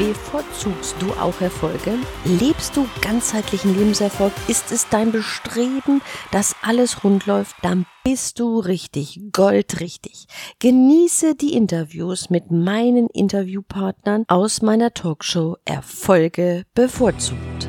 Bevorzugst du auch Erfolge? Lebst du ganzheitlichen Lebenserfolg? Ist es dein Bestreben, dass alles rund läuft? Dann bist du richtig, goldrichtig. Genieße die Interviews mit meinen Interviewpartnern aus meiner Talkshow Erfolge bevorzugt.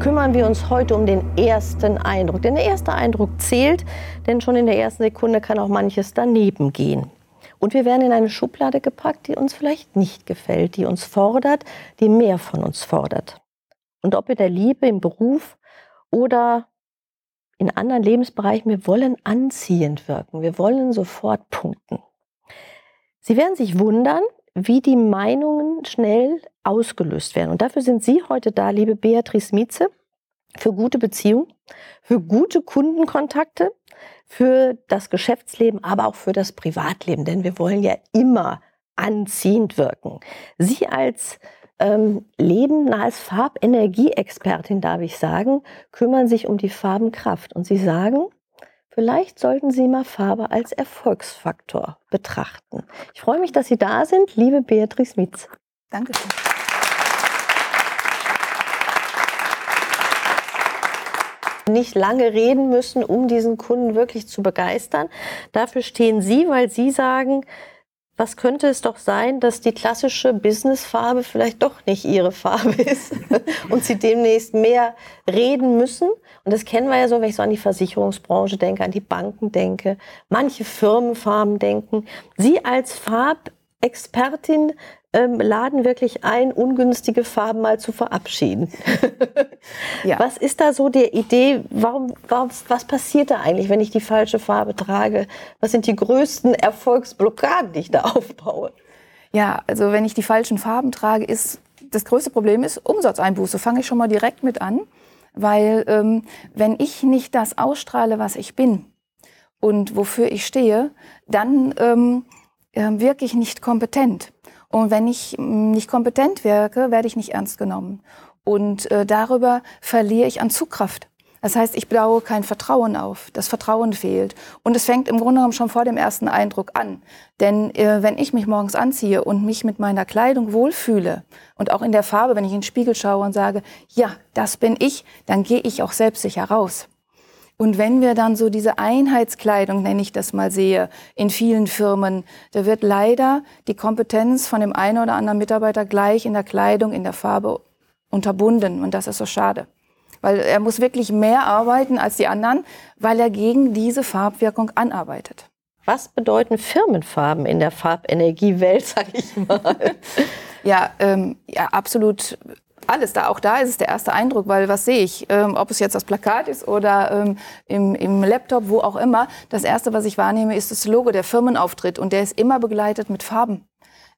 Kümmern wir uns heute um den ersten Eindruck. Denn der erste Eindruck zählt, denn schon in der ersten Sekunde kann auch manches daneben gehen. Und wir werden in eine Schublade gepackt, die uns vielleicht nicht gefällt, die uns fordert, die mehr von uns fordert. Und ob in der Liebe, im Beruf oder in anderen Lebensbereichen, wir wollen anziehend wirken, wir wollen sofort punkten. Sie werden sich wundern, wie die Meinungen schnell ausgelöst werden. Und dafür sind Sie heute da, liebe Beatrice Mietze, für gute Beziehungen, für gute Kundenkontakte, für das Geschäftsleben, aber auch für das Privatleben, denn wir wollen ja immer anziehend wirken. Sie als ähm, Leben als Farbenergieexpertin, darf ich sagen, kümmern sich um die Farbenkraft. Und Sie sagen, vielleicht sollten Sie mal Farbe als Erfolgsfaktor betrachten. Ich freue mich, dass Sie da sind, liebe Beatrice Mietz. Dankeschön. Nicht lange reden müssen, um diesen Kunden wirklich zu begeistern. Dafür stehen Sie, weil Sie sagen, was könnte es doch sein, dass die klassische Businessfarbe vielleicht doch nicht Ihre Farbe ist und Sie demnächst mehr reden müssen. Und das kennen wir ja so, wenn ich so an die Versicherungsbranche denke, an die Banken denke, manche Firmenfarben denken. Sie als Farbexpertin ähm, laden wirklich ein, ungünstige Farben mal zu verabschieden. ja. Was ist da so die Idee? Warum, warum, was passiert da eigentlich, wenn ich die falsche Farbe trage? Was sind die größten Erfolgsblockaden, die ich da aufbaue? Ja, also wenn ich die falschen Farben trage, ist das größte Problem ist Umsatzeinbuße. Fange ich schon mal direkt mit an, weil ähm, wenn ich nicht das ausstrahle, was ich bin und wofür ich stehe, dann ähm, äh, wirke ich nicht kompetent. Und wenn ich mm, nicht kompetent wirke, werde ich nicht ernst genommen. Und äh, darüber verliere ich an Zugkraft. Das heißt, ich baue kein Vertrauen auf. Das Vertrauen fehlt. Und es fängt im Grunde genommen schon vor dem ersten Eindruck an. Denn äh, wenn ich mich morgens anziehe und mich mit meiner Kleidung wohlfühle und auch in der Farbe, wenn ich in den Spiegel schaue und sage, ja, das bin ich, dann gehe ich auch selbstsicher raus. Und wenn wir dann so diese Einheitskleidung, nenne ich das mal, sehe, in vielen Firmen, da wird leider die Kompetenz von dem einen oder anderen Mitarbeiter gleich in der Kleidung, in der Farbe unterbunden. Und das ist so schade. Weil er muss wirklich mehr arbeiten als die anderen, weil er gegen diese Farbwirkung anarbeitet. Was bedeuten Firmenfarben in der Farbenergiewelt, sag ich mal? ja, ähm, ja, absolut alles da. Auch da ist es der erste Eindruck, weil was sehe ich? Ähm, ob es jetzt das Plakat ist oder ähm, im, im Laptop, wo auch immer. Das erste, was ich wahrnehme, ist das Logo, der Firmenauftritt. Und der ist immer begleitet mit Farben.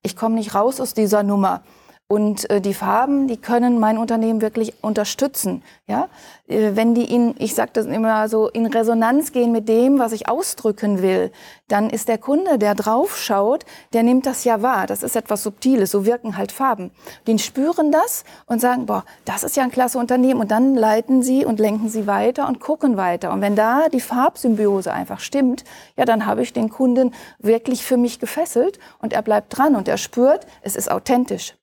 Ich komme nicht raus aus dieser Nummer. Und äh, die Farben, die können mein Unternehmen wirklich unterstützen. Ja? Äh, wenn die in, ich sage das immer so, in Resonanz gehen mit dem, was ich ausdrücken will, dann ist der Kunde, der draufschaut, der nimmt das ja wahr. Das ist etwas Subtiles. So wirken halt Farben. Die spüren das und sagen, boah, das ist ja ein klasse Unternehmen. Und dann leiten sie und lenken sie weiter und gucken weiter. Und wenn da die Farbsymbiose einfach stimmt, ja, dann habe ich den Kunden wirklich für mich gefesselt und er bleibt dran und er spürt, es ist authentisch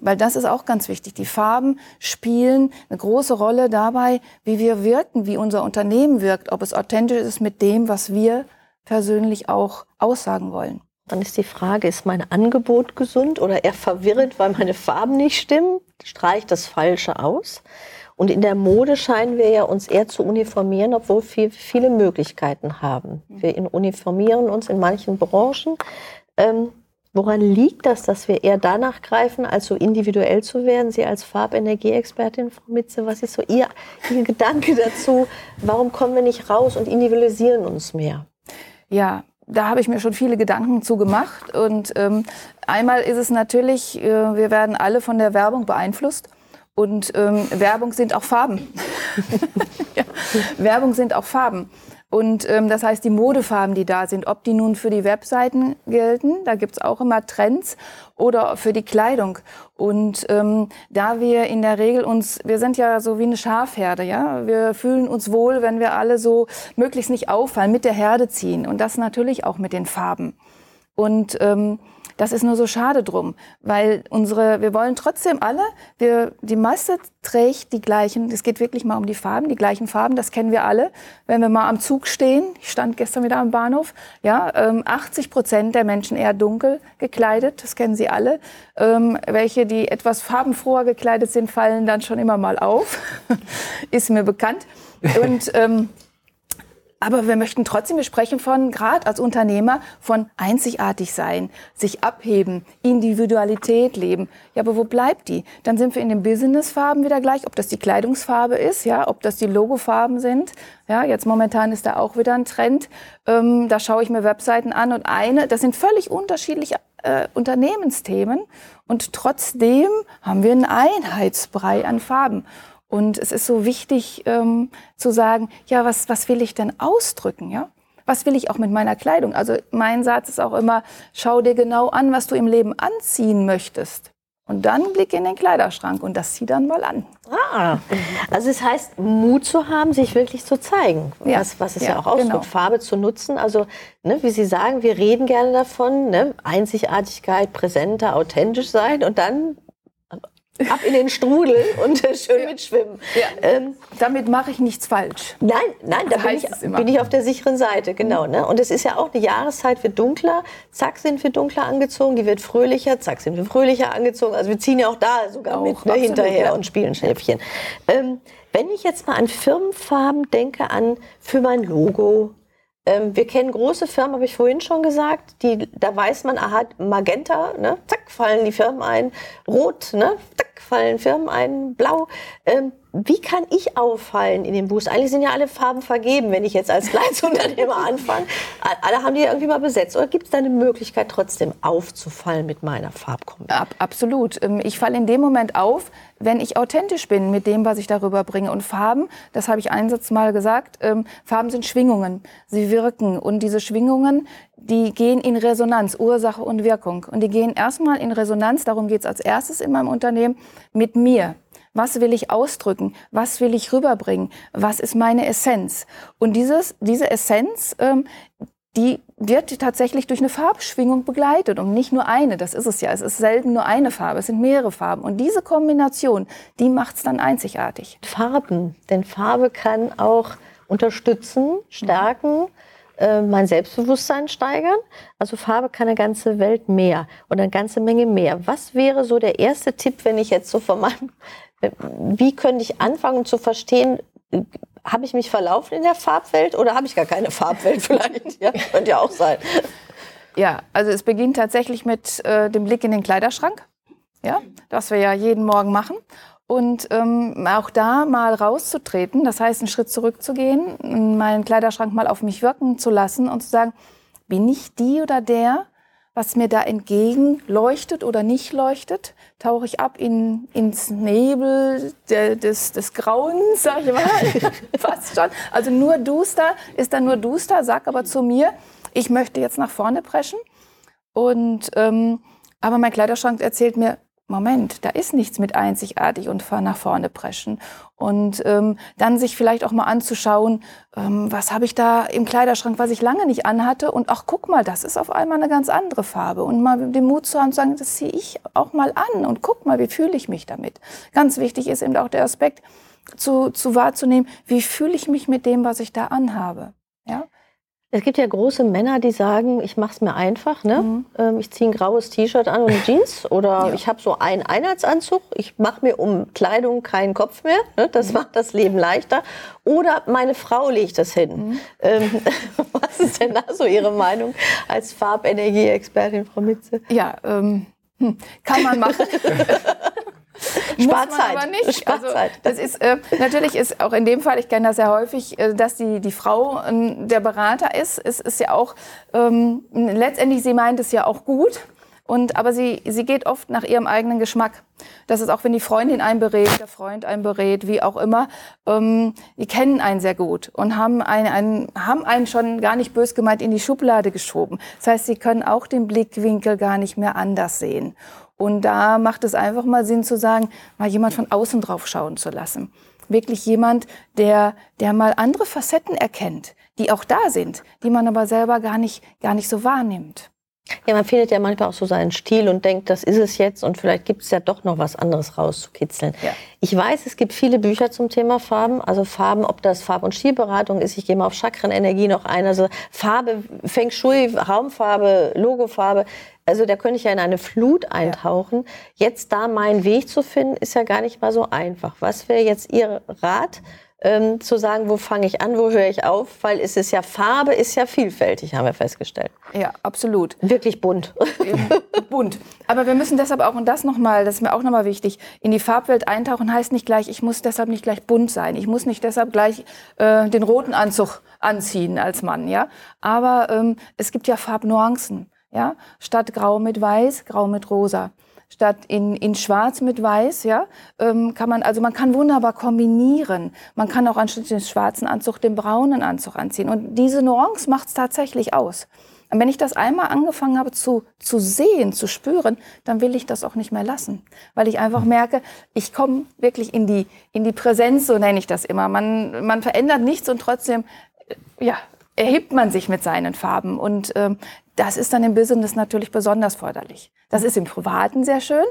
weil das ist auch ganz wichtig. Die Farben spielen eine große Rolle dabei, wie wir wirken, wie unser Unternehmen wirkt, ob es authentisch ist mit dem, was wir persönlich auch aussagen wollen. Dann ist die Frage, ist mein Angebot gesund oder eher verwirrend, weil meine Farben nicht stimmen? Streicht das Falsche aus? Und in der Mode scheinen wir ja uns eher zu uniformieren, obwohl wir viele Möglichkeiten haben. Wir uniformieren uns in manchen Branchen. Ähm, Woran liegt das, dass wir eher danach greifen, als so individuell zu werden? Sie als Farbenergieexpertin, Frau Mitze, was ist so Ihr, Ihr Gedanke dazu? Warum kommen wir nicht raus und individualisieren uns mehr? Ja, da habe ich mir schon viele Gedanken zu gemacht. Und ähm, einmal ist es natürlich, äh, wir werden alle von der Werbung beeinflusst. Und ähm, Werbung sind auch Farben. ja. Werbung sind auch Farben. Und ähm, das heißt, die Modefarben, die da sind, ob die nun für die Webseiten gelten, da gibt's auch immer Trends, oder für die Kleidung. Und ähm, da wir in der Regel uns, wir sind ja so wie eine Schafherde, ja, wir fühlen uns wohl, wenn wir alle so möglichst nicht auffallen, mit der Herde ziehen. Und das natürlich auch mit den Farben. Und ähm, das ist nur so schade drum, weil unsere, wir wollen trotzdem alle, wir, die Masse trägt die gleichen, es geht wirklich mal um die Farben, die gleichen Farben, das kennen wir alle. Wenn wir mal am Zug stehen, ich stand gestern wieder am Bahnhof, ja, ähm, 80 Prozent der Menschen eher dunkel gekleidet, das kennen Sie alle. Ähm, welche, die etwas farbenfroher gekleidet sind, fallen dann schon immer mal auf, ist mir bekannt. Und ähm, aber wir möchten trotzdem, wir sprechen von, gerade als Unternehmer, von einzigartig sein, sich abheben, Individualität leben. Ja, aber wo bleibt die? Dann sind wir in den Businessfarben wieder gleich, ob das die Kleidungsfarbe ist, ja, ob das die Logofarben sind. Ja, jetzt momentan ist da auch wieder ein Trend. Ähm, da schaue ich mir Webseiten an und eine, das sind völlig unterschiedliche äh, Unternehmensthemen und trotzdem haben wir einen Einheitsbrei an Farben. Und es ist so wichtig ähm, zu sagen, ja, was, was will ich denn ausdrücken, ja? Was will ich auch mit meiner Kleidung? Also mein Satz ist auch immer, schau dir genau an, was du im Leben anziehen möchtest. Und dann blick in den Kleiderschrank und das zieh dann mal an. Ah, also es heißt, Mut zu haben, sich wirklich zu zeigen, ja. was, was es ja, ja auch ausdrückt, genau. Farbe zu nutzen. Also, ne, wie Sie sagen, wir reden gerne davon, ne, Einzigartigkeit, präsenter, authentisch sein und dann ab in den Strudel und äh, schön ja. mitschwimmen. Ja. Ähm, Damit mache ich nichts falsch. Nein, nein, da bin ich, bin ich, auf der sicheren Seite, genau. Ne? Und es ist ja auch eine Jahreszeit, wird dunkler, zack sind wir dunkler angezogen, die wird fröhlicher, zack sind wir fröhlicher angezogen. Also wir ziehen ja auch da sogar auch, mit ne, hinterher ja. und spielen Schnäppchen. Ähm, wenn ich jetzt mal an Firmenfarben denke, an für mein Logo, ähm, wir kennen große Firmen, habe ich vorhin schon gesagt, die, da weiß man, aha, Magenta, ne, zack, fallen die Firmen ein, Rot, ne, zack, fallen Firmen ein, Blau. Ähm, wie kann ich auffallen in dem Boost? Eigentlich sind ja alle Farben vergeben, wenn ich jetzt als Kleinstunternehmer anfange. Alle haben die irgendwie mal besetzt. Oder gibt es da eine Möglichkeit, trotzdem aufzufallen mit meiner Farbkombination? Ab, absolut. Ähm, ich falle in dem Moment auf, wenn ich authentisch bin mit dem, was ich darüber bringe. Und Farben, das habe ich einsatz mal gesagt, ähm, Farben sind Schwingungen. Sie wirken. Und diese Schwingungen, die gehen in Resonanz, Ursache und Wirkung. Und die gehen erstmal in Resonanz, darum geht es als erstes in meinem Unternehmen, mit mir. Was will ich ausdrücken? Was will ich rüberbringen? Was ist meine Essenz? Und dieses, diese Essenz, ähm, die wird tatsächlich durch eine Farbschwingung begleitet und nicht nur eine. Das ist es ja. Es ist selten nur eine Farbe. Es sind mehrere Farben. Und diese Kombination, die macht es dann einzigartig. Farben. Denn Farbe kann auch unterstützen, stärken, äh, mein Selbstbewusstsein steigern. Also Farbe kann eine ganze Welt mehr und eine ganze Menge mehr. Was wäre so der erste Tipp, wenn ich jetzt so von meinem wie könnte ich anfangen zu verstehen, habe ich mich verlaufen in der Farbwelt oder habe ich gar keine Farbwelt vielleicht? Ja, könnte ja auch sein. Ja, also es beginnt tatsächlich mit äh, dem Blick in den Kleiderschrank, ja, das wir ja jeden Morgen machen. Und ähm, auch da mal rauszutreten, das heißt einen Schritt zurückzugehen, meinen Kleiderschrank mal auf mich wirken zu lassen und zu sagen, bin ich die oder der, was mir da entgegen leuchtet oder nicht leuchtet, tauche ich ab in, ins Nebel der, des, des Grauens, sag ich mal, fast schon. Also nur duster ist dann nur duster, sag aber zu mir, ich möchte jetzt nach vorne preschen. Und ähm, aber mein Kleiderschrank erzählt mir, Moment, da ist nichts mit einzigartig und nach vorne preschen. Und ähm, dann sich vielleicht auch mal anzuschauen, ähm, was habe ich da im Kleiderschrank, was ich lange nicht anhatte. Und ach, guck mal, das ist auf einmal eine ganz andere Farbe. Und mal den Mut zu haben, zu sagen, das ziehe ich auch mal an. Und guck mal, wie fühle ich mich damit. Ganz wichtig ist eben auch der Aspekt, zu, zu wahrzunehmen, wie fühle ich mich mit dem, was ich da anhabe. Ja? Es gibt ja große Männer, die sagen, ich mache es mir einfach. Ne? Mhm. Ähm, ich ziehe ein graues T-Shirt an und Jeans oder ja. ich habe so einen Einheitsanzug. Ich mache mir um Kleidung keinen Kopf mehr. Ne? Das mhm. macht das Leben leichter. Oder meine Frau legt das hin. Mhm. Ähm, was ist denn da so Ihre Meinung als Farbenergie-Expertin, Frau Mitze? Ja, ähm, hm, kann man machen. Sparzeit. aber nicht. Sparzeit. Also, das ist, äh, natürlich ist auch in dem Fall, ich kenne das sehr häufig, äh, dass die, die Frau äh, der Berater ist. Es ist ja auch, ähm, letztendlich, sie meint es ja auch gut. Und, aber sie, sie geht oft nach ihrem eigenen Geschmack. Das ist auch, wenn die Freundin einen berät, der Freund einen berät, wie auch immer. Ähm, die kennen einen sehr gut und haben einen, einen, haben einen schon gar nicht bös gemeint in die Schublade geschoben. Das heißt, sie können auch den Blickwinkel gar nicht mehr anders sehen. Und da macht es einfach mal Sinn zu sagen, mal jemand von außen drauf schauen zu lassen. Wirklich jemand, der, der mal andere Facetten erkennt, die auch da sind, die man aber selber gar nicht, gar nicht so wahrnimmt. Ja, man findet ja manchmal auch so seinen Stil und denkt, das ist es jetzt und vielleicht gibt es ja doch noch was anderes rauszukitzeln. Ja. Ich weiß, es gibt viele Bücher zum Thema Farben, also Farben, ob das Farb- und Stilberatung ist, ich gehe mal auf Chakrenenergie noch ein, also Farbe, Feng Shui, Raumfarbe, Logofarbe, also da könnte ich ja in eine Flut eintauchen. Ja. Jetzt da meinen Weg zu finden, ist ja gar nicht mal so einfach. Was wäre jetzt Ihr Rat? Ähm, zu sagen, wo fange ich an, wo höre ich auf, weil es ist ja Farbe ist ja vielfältig, haben wir festgestellt. Ja, absolut. Wirklich bunt. bunt. Aber wir müssen deshalb auch und das nochmal, das ist mir auch nochmal wichtig, in die Farbwelt eintauchen heißt nicht gleich, ich muss deshalb nicht gleich bunt sein, ich muss nicht deshalb gleich äh, den roten Anzug anziehen als Mann, ja. Aber ähm, es gibt ja Farbnuancen, ja. Statt Grau mit Weiß, Grau mit Rosa statt in, in Schwarz mit Weiß, ja, ähm, kann man, also man kann wunderbar kombinieren. Man kann auch anstatt den schwarzen Anzug den braunen Anzug anziehen. Und diese Nuance macht es tatsächlich aus. Und wenn ich das einmal angefangen habe zu, zu sehen, zu spüren, dann will ich das auch nicht mehr lassen. Weil ich einfach merke, ich komme wirklich in die, in die Präsenz, so nenne ich das immer. Man, man verändert nichts und trotzdem, äh, ja, erhebt man sich mit seinen Farben. Und ähm, das ist dann im Business natürlich besonders förderlich. Das ist im Privaten sehr schön,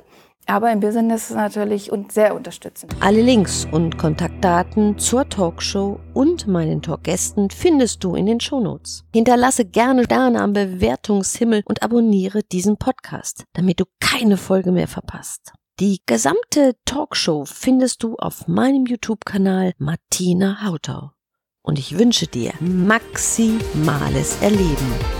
aber im Business natürlich und sehr unterstützend. Alle Links und Kontaktdaten zur Talkshow und meinen Talkgästen findest du in den Shownotes. Hinterlasse gerne Sterne am Bewertungshimmel und abonniere diesen Podcast, damit du keine Folge mehr verpasst. Die gesamte Talkshow findest du auf meinem YouTube-Kanal Martina Hautau. Und ich wünsche dir maximales Erleben.